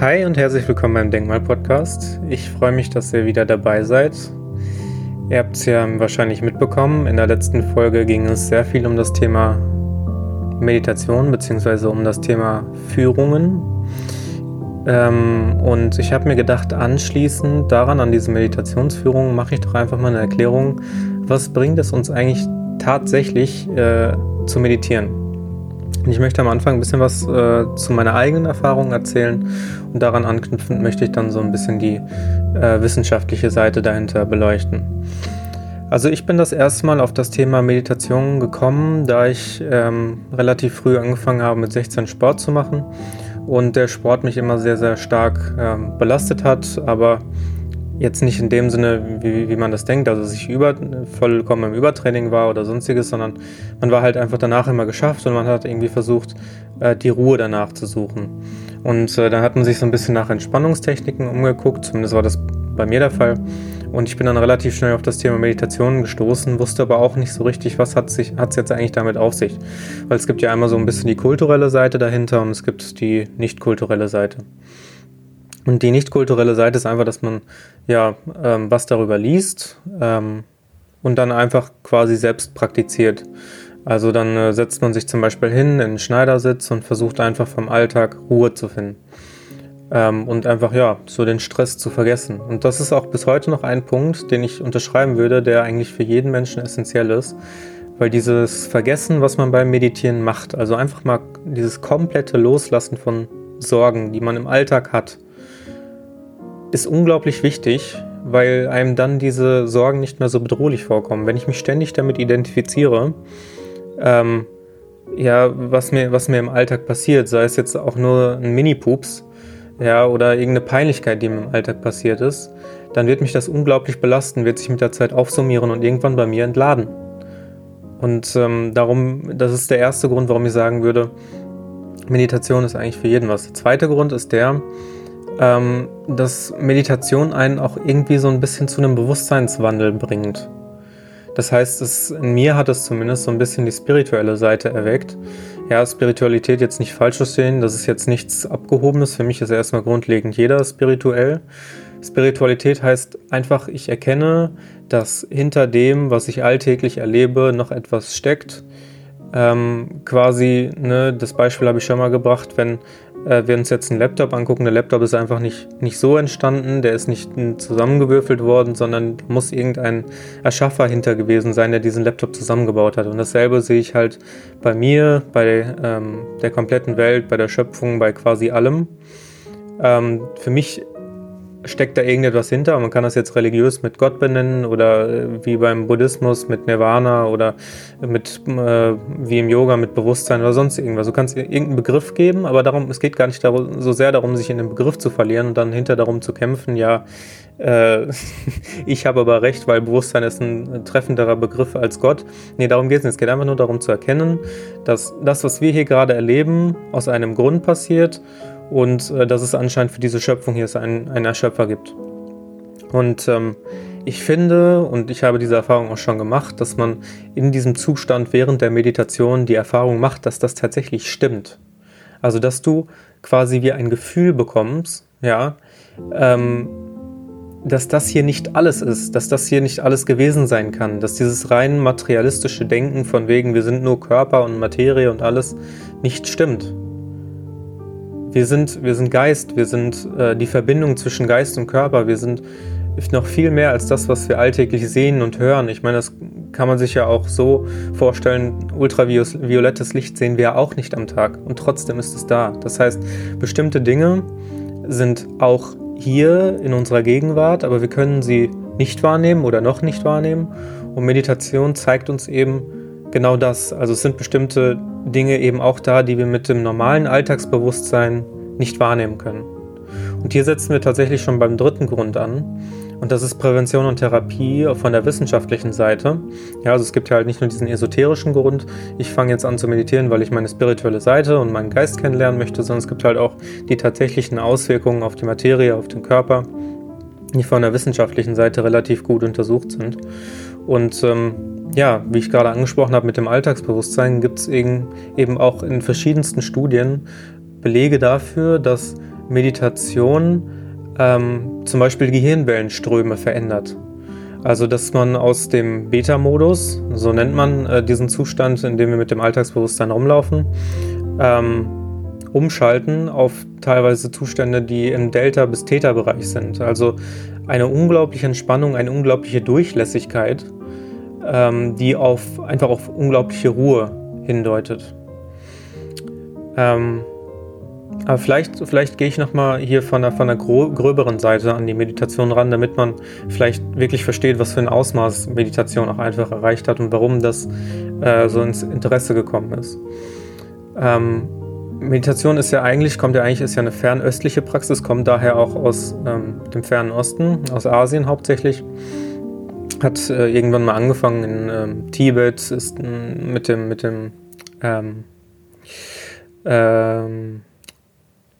Hi und herzlich willkommen beim Denkmal-Podcast. Ich freue mich, dass ihr wieder dabei seid. Ihr habt es ja wahrscheinlich mitbekommen. In der letzten Folge ging es sehr viel um das Thema Meditation bzw. um das Thema Führungen. Ähm, und ich habe mir gedacht, anschließend daran, an diese Meditationsführung, mache ich doch einfach mal eine Erklärung, was bringt es uns eigentlich tatsächlich äh, zu meditieren. Ich möchte am Anfang ein bisschen was äh, zu meiner eigenen Erfahrung erzählen und daran anknüpfend möchte ich dann so ein bisschen die äh, wissenschaftliche Seite dahinter beleuchten. Also ich bin das erste Mal auf das Thema Meditation gekommen, da ich ähm, relativ früh angefangen habe mit 16 Sport zu machen und der Sport mich immer sehr, sehr stark ähm, belastet hat, aber Jetzt nicht in dem Sinne, wie, wie man das denkt, also sich über, vollkommen im Übertraining war oder sonstiges, sondern man war halt einfach danach immer geschafft und man hat irgendwie versucht, äh, die Ruhe danach zu suchen. Und äh, dann hat man sich so ein bisschen nach Entspannungstechniken umgeguckt, zumindest war das bei mir der Fall. Und ich bin dann relativ schnell auf das Thema Meditation gestoßen, wusste aber auch nicht so richtig, was hat es jetzt eigentlich damit auf sich. Weil es gibt ja einmal so ein bisschen die kulturelle Seite dahinter und es gibt die nicht kulturelle Seite. Und die nicht kulturelle Seite ist einfach, dass man ja ähm, was darüber liest ähm, und dann einfach quasi selbst praktiziert. Also dann äh, setzt man sich zum Beispiel hin in einen Schneidersitz und versucht einfach vom Alltag Ruhe zu finden. Ähm, und einfach ja, so den Stress zu vergessen. Und das ist auch bis heute noch ein Punkt, den ich unterschreiben würde, der eigentlich für jeden Menschen essentiell ist. Weil dieses Vergessen, was man beim Meditieren macht, also einfach mal dieses komplette Loslassen von Sorgen, die man im Alltag hat, ist unglaublich wichtig, weil einem dann diese Sorgen nicht mehr so bedrohlich vorkommen. Wenn ich mich ständig damit identifiziere, ähm, ja, was mir, was mir im Alltag passiert, sei es jetzt auch nur ein Mini-Pups, ja, oder irgendeine Peinlichkeit, die mir im Alltag passiert ist, dann wird mich das unglaublich belasten, wird sich mit der Zeit aufsummieren und irgendwann bei mir entladen. Und ähm, darum, das ist der erste Grund, warum ich sagen würde, Meditation ist eigentlich für jeden was. Der zweite Grund ist der, ähm, dass Meditation einen auch irgendwie so ein bisschen zu einem Bewusstseinswandel bringt. Das heißt, es, in mir hat es zumindest so ein bisschen die spirituelle Seite erweckt. Ja, Spiritualität jetzt nicht falsch verstehen, das ist jetzt nichts Abgehobenes. Für mich ist erstmal grundlegend jeder spirituell. Spiritualität heißt einfach, ich erkenne, dass hinter dem, was ich alltäglich erlebe, noch etwas steckt. Ähm, quasi, ne, das Beispiel habe ich schon mal gebracht, wenn äh, wir uns jetzt einen Laptop angucken, der Laptop ist einfach nicht, nicht so entstanden, der ist nicht zusammengewürfelt worden, sondern muss irgendein Erschaffer hinter gewesen sein, der diesen Laptop zusammengebaut hat. Und dasselbe sehe ich halt bei mir, bei ähm, der kompletten Welt, bei der Schöpfung, bei quasi allem. Ähm, für mich steckt da irgendetwas hinter. Man kann das jetzt religiös mit Gott benennen oder äh, wie beim Buddhismus mit Nirvana oder mit äh, wie im Yoga mit Bewusstsein oder sonst irgendwas. Du kannst irgendeinen Begriff geben, aber darum, es geht gar nicht darum, so sehr darum, sich in den Begriff zu verlieren und dann hinter darum zu kämpfen, ja, äh, ich habe aber recht, weil Bewusstsein ist ein treffenderer Begriff als Gott. Nee, darum geht es nicht. Es geht einfach nur darum zu erkennen, dass das, was wir hier gerade erleben, aus einem Grund passiert und äh, dass es anscheinend für diese Schöpfung hier einen, einen Erschöpfer gibt. Und ähm, ich finde, und ich habe diese Erfahrung auch schon gemacht, dass man in diesem Zustand während der Meditation die Erfahrung macht, dass das tatsächlich stimmt. Also, dass du quasi wie ein Gefühl bekommst, ja, ähm, dass das hier nicht alles ist, dass das hier nicht alles gewesen sein kann, dass dieses rein materialistische Denken von wegen, wir sind nur Körper und Materie und alles, nicht stimmt. Wir sind, wir sind Geist, wir sind äh, die Verbindung zwischen Geist und Körper, wir sind noch viel mehr als das, was wir alltäglich sehen und hören. Ich meine, das kann man sich ja auch so vorstellen, ultraviolettes Licht sehen wir ja auch nicht am Tag und trotzdem ist es da. Das heißt, bestimmte Dinge sind auch hier in unserer Gegenwart, aber wir können sie nicht wahrnehmen oder noch nicht wahrnehmen. Und Meditation zeigt uns eben genau das. Also es sind bestimmte Dinge eben auch da, die wir mit dem normalen Alltagsbewusstsein nicht wahrnehmen können. Und hier setzen wir tatsächlich schon beim dritten Grund an. Und das ist Prävention und Therapie von der wissenschaftlichen Seite. Ja, also es gibt ja halt nicht nur diesen esoterischen Grund, ich fange jetzt an zu meditieren, weil ich meine spirituelle Seite und meinen Geist kennenlernen möchte, sondern es gibt halt auch die tatsächlichen Auswirkungen auf die Materie, auf den Körper, die von der wissenschaftlichen Seite relativ gut untersucht sind. Und ähm, ja, wie ich gerade angesprochen habe mit dem Alltagsbewusstsein, gibt es eben, eben auch in verschiedensten Studien Belege dafür, dass Meditation ähm, zum Beispiel Gehirnwellenströme verändert. Also, dass man aus dem Beta-Modus, so nennt man äh, diesen Zustand, in dem wir mit dem Alltagsbewusstsein rumlaufen, ähm, umschalten auf teilweise Zustände, die im Delta- bis Theta-Bereich sind. Also eine unglaubliche Entspannung, eine unglaubliche Durchlässigkeit, ähm, die auf, einfach auf unglaubliche Ruhe hindeutet. Ähm, aber vielleicht, vielleicht gehe ich nochmal hier von der, von der gröberen Seite an die Meditation ran, damit man vielleicht wirklich versteht, was für ein Ausmaß Meditation auch einfach erreicht hat und warum das äh, so ins Interesse gekommen ist. Ähm, Meditation ist ja eigentlich, kommt ja eigentlich, ist ja eine fernöstliche Praxis, kommt daher auch aus ähm, dem fernen Osten, aus Asien hauptsächlich. Hat äh, irgendwann mal angefangen in ähm, Tibet, ist mit dem, mit dem ähm, ähm,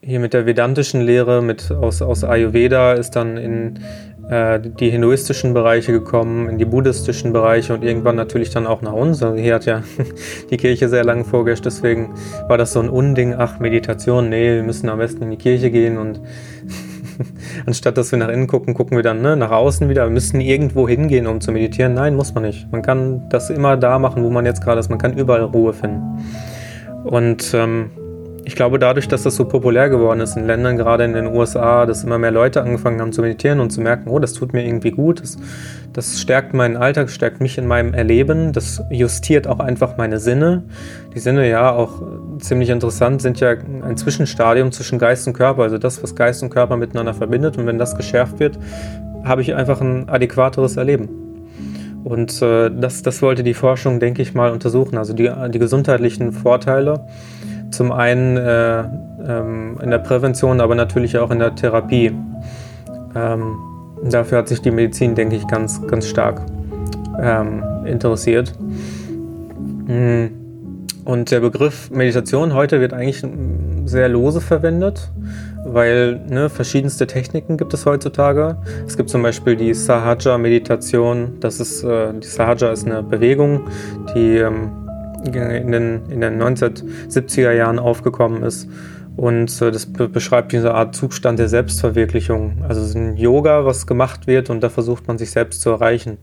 hier mit der vedantischen Lehre mit aus, aus Ayurveda ist dann in äh, die hinduistischen Bereiche gekommen, in die buddhistischen Bereiche und irgendwann natürlich dann auch nach uns. Also hier hat ja die Kirche sehr lange vorgeherrscht, deswegen war das so ein Unding, ach, Meditation, nee, wir müssen am besten in die Kirche gehen und anstatt dass wir nach innen gucken, gucken wir dann ne, nach außen wieder. Wir müssen irgendwo hingehen, um zu meditieren. Nein, muss man nicht. Man kann das immer da machen, wo man jetzt gerade ist. Man kann überall Ruhe finden. Und ähm, ich glaube, dadurch, dass das so populär geworden ist in Ländern, gerade in den USA, dass immer mehr Leute angefangen haben zu meditieren und zu merken, oh, das tut mir irgendwie gut, das, das stärkt meinen Alltag, stärkt mich in meinem Erleben, das justiert auch einfach meine Sinne. Die Sinne, ja, auch ziemlich interessant, sind ja ein Zwischenstadium zwischen Geist und Körper, also das, was Geist und Körper miteinander verbindet. Und wenn das geschärft wird, habe ich einfach ein adäquateres Erleben. Und äh, das, das wollte die Forschung, denke ich mal, untersuchen. Also die, die gesundheitlichen Vorteile zum einen äh, ähm, in der Prävention, aber natürlich auch in der Therapie. Ähm, dafür hat sich die Medizin, denke ich, ganz, ganz stark ähm, interessiert. Hm. Und der Begriff Meditation heute wird eigentlich sehr lose verwendet, weil ne, verschiedenste Techniken gibt es heutzutage. Es gibt zum Beispiel die Sahaja-Meditation. Das ist äh, die Sahaja ist eine Bewegung, die ähm, in den, in den 1970er Jahren aufgekommen ist. Und äh, das be beschreibt diese Art Zustand der Selbstverwirklichung. Also es ist ein Yoga, was gemacht wird und da versucht man sich selbst zu erreichen.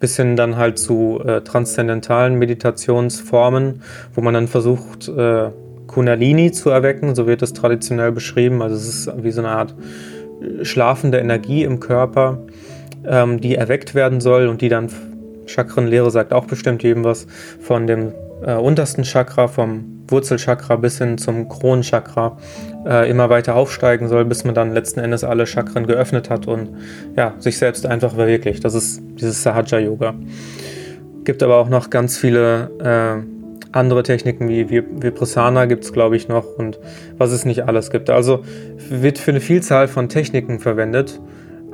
Bis hin dann halt zu äh, transzendentalen Meditationsformen, wo man dann versucht, äh, Kundalini zu erwecken, so wird es traditionell beschrieben. Also es ist wie so eine Art äh, schlafende Energie im Körper, ähm, die erweckt werden soll und die dann Chakrenlehre sagt auch bestimmt jedem was von dem äh, untersten Chakra, vom Wurzelchakra bis hin zum Kronenchakra, äh, immer weiter aufsteigen soll, bis man dann letzten Endes alle Chakren geöffnet hat und ja, sich selbst einfach verwirklicht. Das ist dieses Sahaja-Yoga. Gibt aber auch noch ganz viele äh, andere Techniken wie Vipassana gibt es, glaube ich, noch und was es nicht alles gibt. Also wird für eine Vielzahl von Techniken verwendet.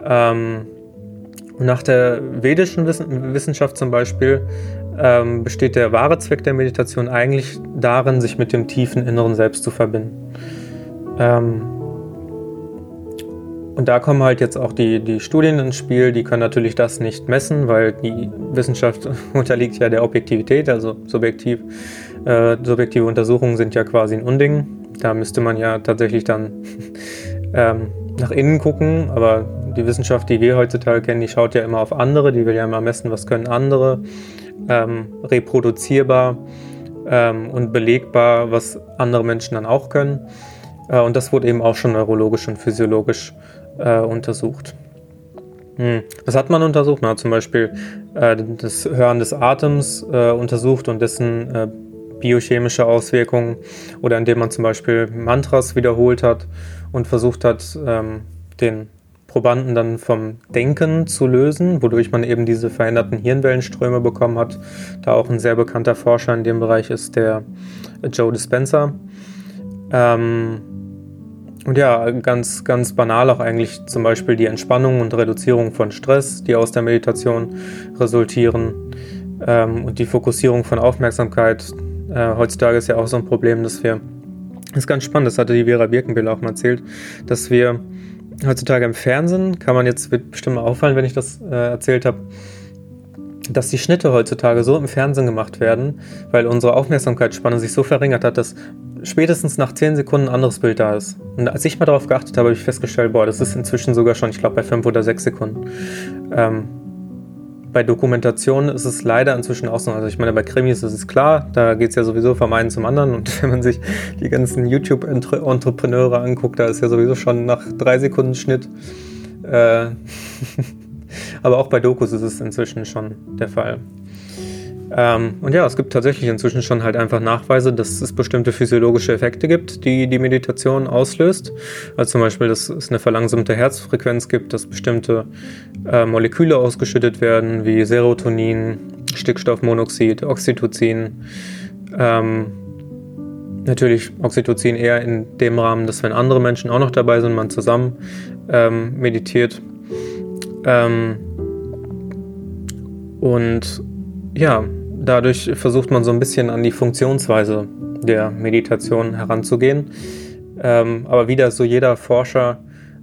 Ähm, nach der vedischen Wissenschaft zum Beispiel ähm, besteht der wahre Zweck der Meditation eigentlich darin, sich mit dem tiefen inneren Selbst zu verbinden. Ähm, und da kommen halt jetzt auch die, die Studien ins Spiel, die können natürlich das nicht messen, weil die Wissenschaft unterliegt ja der Objektivität, also subjektiv. Äh, subjektive Untersuchungen sind ja quasi ein Unding. Da müsste man ja tatsächlich dann ähm, nach innen gucken, aber die Wissenschaft, die wir heutzutage kennen, die schaut ja immer auf andere, die will ja immer messen, was können andere ähm, reproduzierbar ähm, und belegbar, was andere Menschen dann auch können. Äh, und das wurde eben auch schon neurologisch und physiologisch äh, untersucht. Hm. Was hat man untersucht? Man hat zum Beispiel äh, das Hören des Atems äh, untersucht und dessen äh, biochemische Auswirkungen oder indem man zum Beispiel Mantras wiederholt hat und versucht hat, ähm, den Probanden dann vom Denken zu lösen, wodurch man eben diese veränderten Hirnwellenströme bekommen hat. Da auch ein sehr bekannter Forscher in dem Bereich ist der Joe Dispenza. Ähm, und ja, ganz, ganz banal auch eigentlich zum Beispiel die Entspannung und Reduzierung von Stress, die aus der Meditation resultieren. Ähm, und die Fokussierung von Aufmerksamkeit. Äh, heutzutage ist ja auch so ein Problem, dass wir, das ist ganz spannend, das hatte die Vera Birkenbill auch mal erzählt, dass wir heutzutage im Fernsehen, kann man jetzt, wird bestimmt auffallen, wenn ich das äh, erzählt habe, dass die Schnitte heutzutage so im Fernsehen gemacht werden, weil unsere Aufmerksamkeitsspanne sich so verringert hat, dass spätestens nach 10 Sekunden ein anderes Bild da ist. Und als ich mal darauf geachtet habe, habe ich festgestellt, boah, das ist inzwischen sogar schon, ich glaube, bei 5 oder 6 Sekunden. Ähm, bei Dokumentationen ist es leider inzwischen auch so. Also ich meine, bei Krimis ist es klar, da geht es ja sowieso vom einen zum anderen. Und wenn man sich die ganzen YouTube-Entrepreneure anguckt, da ist ja sowieso schon nach drei Sekunden Schnitt. Äh, aber auch bei Dokus ist es inzwischen schon der Fall. Ähm, und ja, es gibt tatsächlich inzwischen schon halt einfach Nachweise, dass es bestimmte physiologische Effekte gibt, die die Meditation auslöst. Also zum Beispiel, dass es eine verlangsamte Herzfrequenz gibt, dass bestimmte äh, Moleküle ausgeschüttet werden, wie Serotonin, Stickstoffmonoxid, Oxytocin. Ähm, natürlich Oxytocin eher in dem Rahmen, dass wenn andere Menschen auch noch dabei sind, man zusammen ähm, meditiert. Ähm, und ja, dadurch versucht man so ein bisschen an die Funktionsweise der Meditation heranzugehen. Ähm, aber wie das so jeder Forscher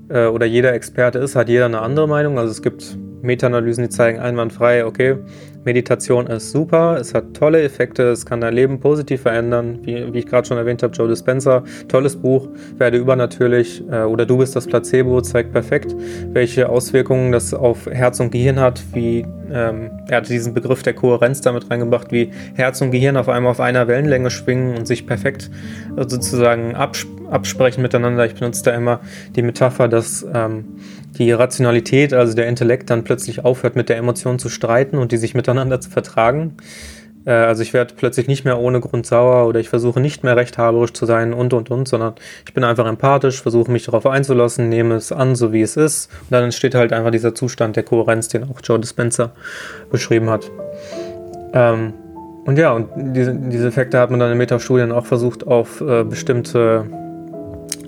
äh, oder jeder Experte ist, hat jeder eine andere Meinung. Also es gibt Meta-Analysen, die zeigen einwandfrei, okay, Meditation ist super, es hat tolle Effekte, es kann dein Leben positiv verändern. Wie, wie ich gerade schon erwähnt habe, Joe Dispenza, tolles Buch, werde übernatürlich äh, oder du bist das Placebo, zeigt perfekt, welche Auswirkungen das auf Herz und Gehirn hat, wie ähm, er hat diesen Begriff der Kohärenz damit reingebracht, wie Herz und Gehirn auf einmal auf einer Wellenlänge schwingen und sich perfekt äh, sozusagen abs absprechen miteinander. Ich benutze da immer die Metapher, dass ähm, die Rationalität, also der Intellekt, dann plötzlich aufhört, mit der Emotion zu streiten und die sich miteinander zu vertragen. Äh, also ich werde plötzlich nicht mehr ohne Grund sauer oder ich versuche nicht mehr rechthaberisch zu sein und und und, sondern ich bin einfach empathisch, versuche mich darauf einzulassen, nehme es an, so wie es ist. Und dann entsteht halt einfach dieser Zustand der Kohärenz, den auch Joe Dispenza beschrieben hat. Ähm, und ja, und diese, diese Effekte hat man dann in Metastudien auch versucht, auf äh, bestimmte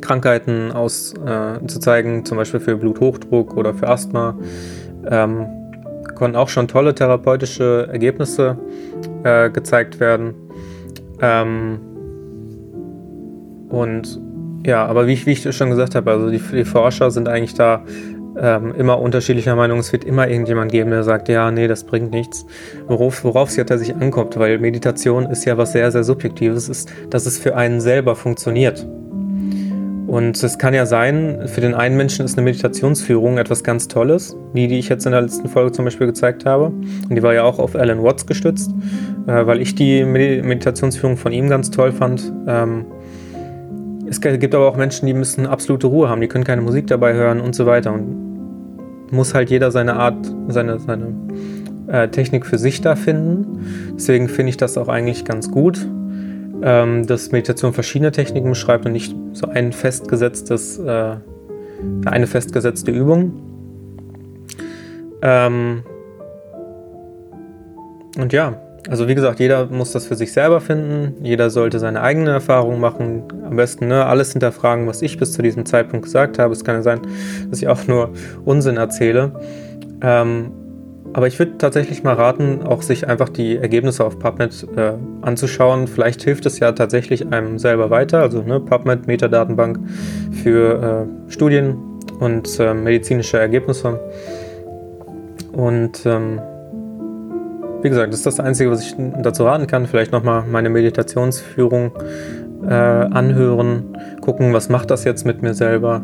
Krankheiten auszuzeigen, äh, zum Beispiel für Bluthochdruck oder für Asthma. Ähm, konnten auch schon tolle therapeutische Ergebnisse äh, gezeigt werden. Ähm, und ja, aber wie ich, wie ich schon gesagt habe, also die, die Forscher sind eigentlich da ähm, immer unterschiedlicher Meinung. Es wird immer irgendjemand geben, der sagt, ja, nee, das bringt nichts. Worauf, worauf es ja tatsächlich ankommt, weil Meditation ist ja was sehr, sehr Subjektives, ist, dass es für einen selber funktioniert. Und es kann ja sein, für den einen Menschen ist eine Meditationsführung etwas ganz Tolles, wie die ich jetzt in der letzten Folge zum Beispiel gezeigt habe. Und die war ja auch auf Alan Watts gestützt, äh, weil ich die Meditationsführung von ihm ganz toll fand. Ähm, es gibt aber auch Menschen, die müssen absolute Ruhe haben, die können keine Musik dabei hören und so weiter. Und muss halt jeder seine Art, seine, seine äh, Technik für sich da finden. Deswegen finde ich das auch eigentlich ganz gut ähm, dass Meditation verschiedene Techniken beschreibt und nicht so ein festgesetztes, äh, eine festgesetzte Übung. Ähm, und ja, also wie gesagt, jeder muss das für sich selber finden. Jeder sollte seine eigene Erfahrung machen. Am besten ne, alles hinterfragen, was ich bis zu diesem Zeitpunkt gesagt habe. Es kann ja sein, dass ich auch nur Unsinn erzähle. Ähm, aber ich würde tatsächlich mal raten, auch sich einfach die Ergebnisse auf PubMed äh, anzuschauen. Vielleicht hilft es ja tatsächlich einem selber weiter. Also ne, PubMed, Metadatenbank für äh, Studien und äh, medizinische Ergebnisse. Und ähm, wie gesagt, das ist das Einzige, was ich dazu raten kann. Vielleicht nochmal meine Meditationsführung äh, anhören, gucken, was macht das jetzt mit mir selber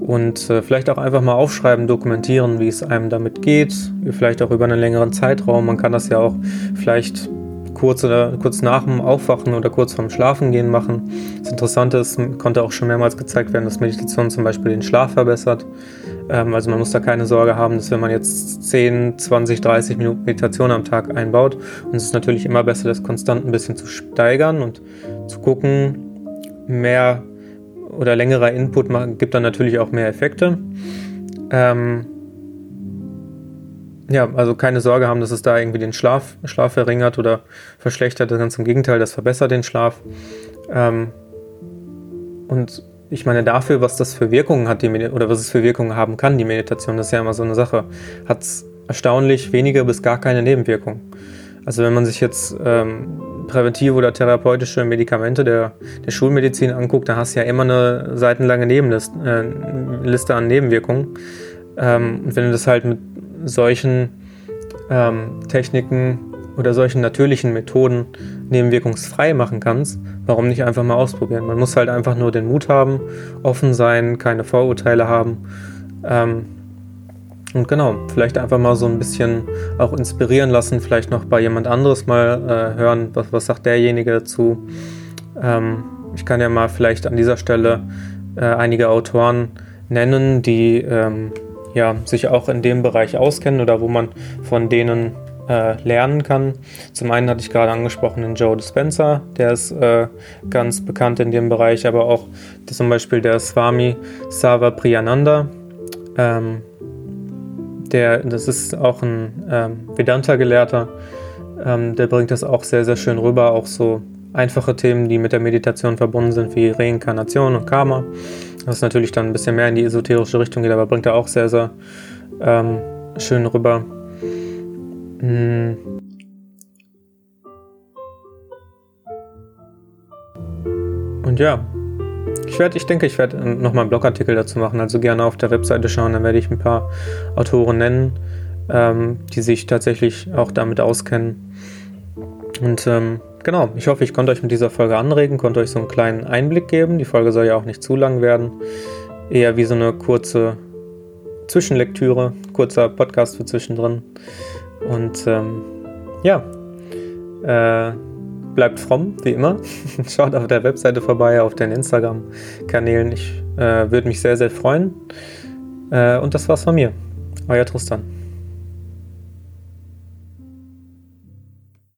und äh, vielleicht auch einfach mal aufschreiben, dokumentieren, wie es einem damit geht, vielleicht auch über einen längeren Zeitraum. Man kann das ja auch vielleicht kurz oder kurz nach dem Aufwachen oder kurz vorm Schlafengehen machen. Das Interessante ist, konnte auch schon mehrmals gezeigt werden, dass Meditation zum Beispiel den Schlaf verbessert. Ähm, also man muss da keine Sorge haben, dass wenn man jetzt 10, 20, 30 Minuten Meditation am Tag einbaut, und es ist natürlich immer besser, das konstant ein bisschen zu steigern und zu gucken, mehr oder längerer Input gibt dann natürlich auch mehr Effekte. Ähm, ja, also keine Sorge haben, dass es da irgendwie den Schlaf, Schlaf verringert oder verschlechtert. Ganz im Gegenteil, das verbessert den Schlaf. Ähm, und ich meine, dafür, was das für Wirkungen hat, die oder was es für Wirkungen haben kann, die Meditation, das ist ja immer so eine Sache, hat es erstaunlich wenige bis gar keine Nebenwirkungen. Also wenn man sich jetzt ähm, präventive oder therapeutische Medikamente der, der Schulmedizin anguckt, da hast du ja immer eine seitenlange Nebenliste äh, Liste an Nebenwirkungen. Ähm, und wenn du das halt mit solchen ähm, Techniken oder solchen natürlichen Methoden nebenwirkungsfrei machen kannst, warum nicht einfach mal ausprobieren? Man muss halt einfach nur den Mut haben, offen sein, keine Vorurteile haben. Ähm, und genau, vielleicht einfach mal so ein bisschen auch inspirieren lassen, vielleicht noch bei jemand anderes mal äh, hören, was, was sagt derjenige dazu. Ähm, ich kann ja mal vielleicht an dieser Stelle äh, einige Autoren nennen, die ähm, ja, sich auch in dem Bereich auskennen oder wo man von denen äh, lernen kann. Zum einen hatte ich gerade angesprochen den Joe Dispenza, der ist äh, ganz bekannt in dem Bereich, aber auch zum Beispiel der Swami Sava Priyananda. Ähm, der, das ist auch ein ähm, Vedanta-Gelehrter, ähm, der bringt das auch sehr, sehr schön rüber, auch so einfache Themen, die mit der Meditation verbunden sind, wie Reinkarnation und Karma. Was natürlich dann ein bisschen mehr in die esoterische Richtung geht, aber bringt er auch sehr, sehr ähm, schön rüber. Hm. Und ja, ich, werd, ich denke, ich werde nochmal einen Blogartikel dazu machen, also gerne auf der Webseite schauen, dann werde ich ein paar Autoren nennen, ähm, die sich tatsächlich auch damit auskennen. Und ähm, genau, ich hoffe, ich konnte euch mit dieser Folge anregen, konnte euch so einen kleinen Einblick geben. Die Folge soll ja auch nicht zu lang werden. Eher wie so eine kurze Zwischenlektüre, kurzer Podcast für zwischendrin. Und ähm, ja, äh, bleibt fromm, wie immer. Schaut auf der Webseite vorbei, auf den Instagram-Kanälen. Ich äh, würde mich sehr, sehr freuen. Äh, und das war's von mir. Euer Tristan.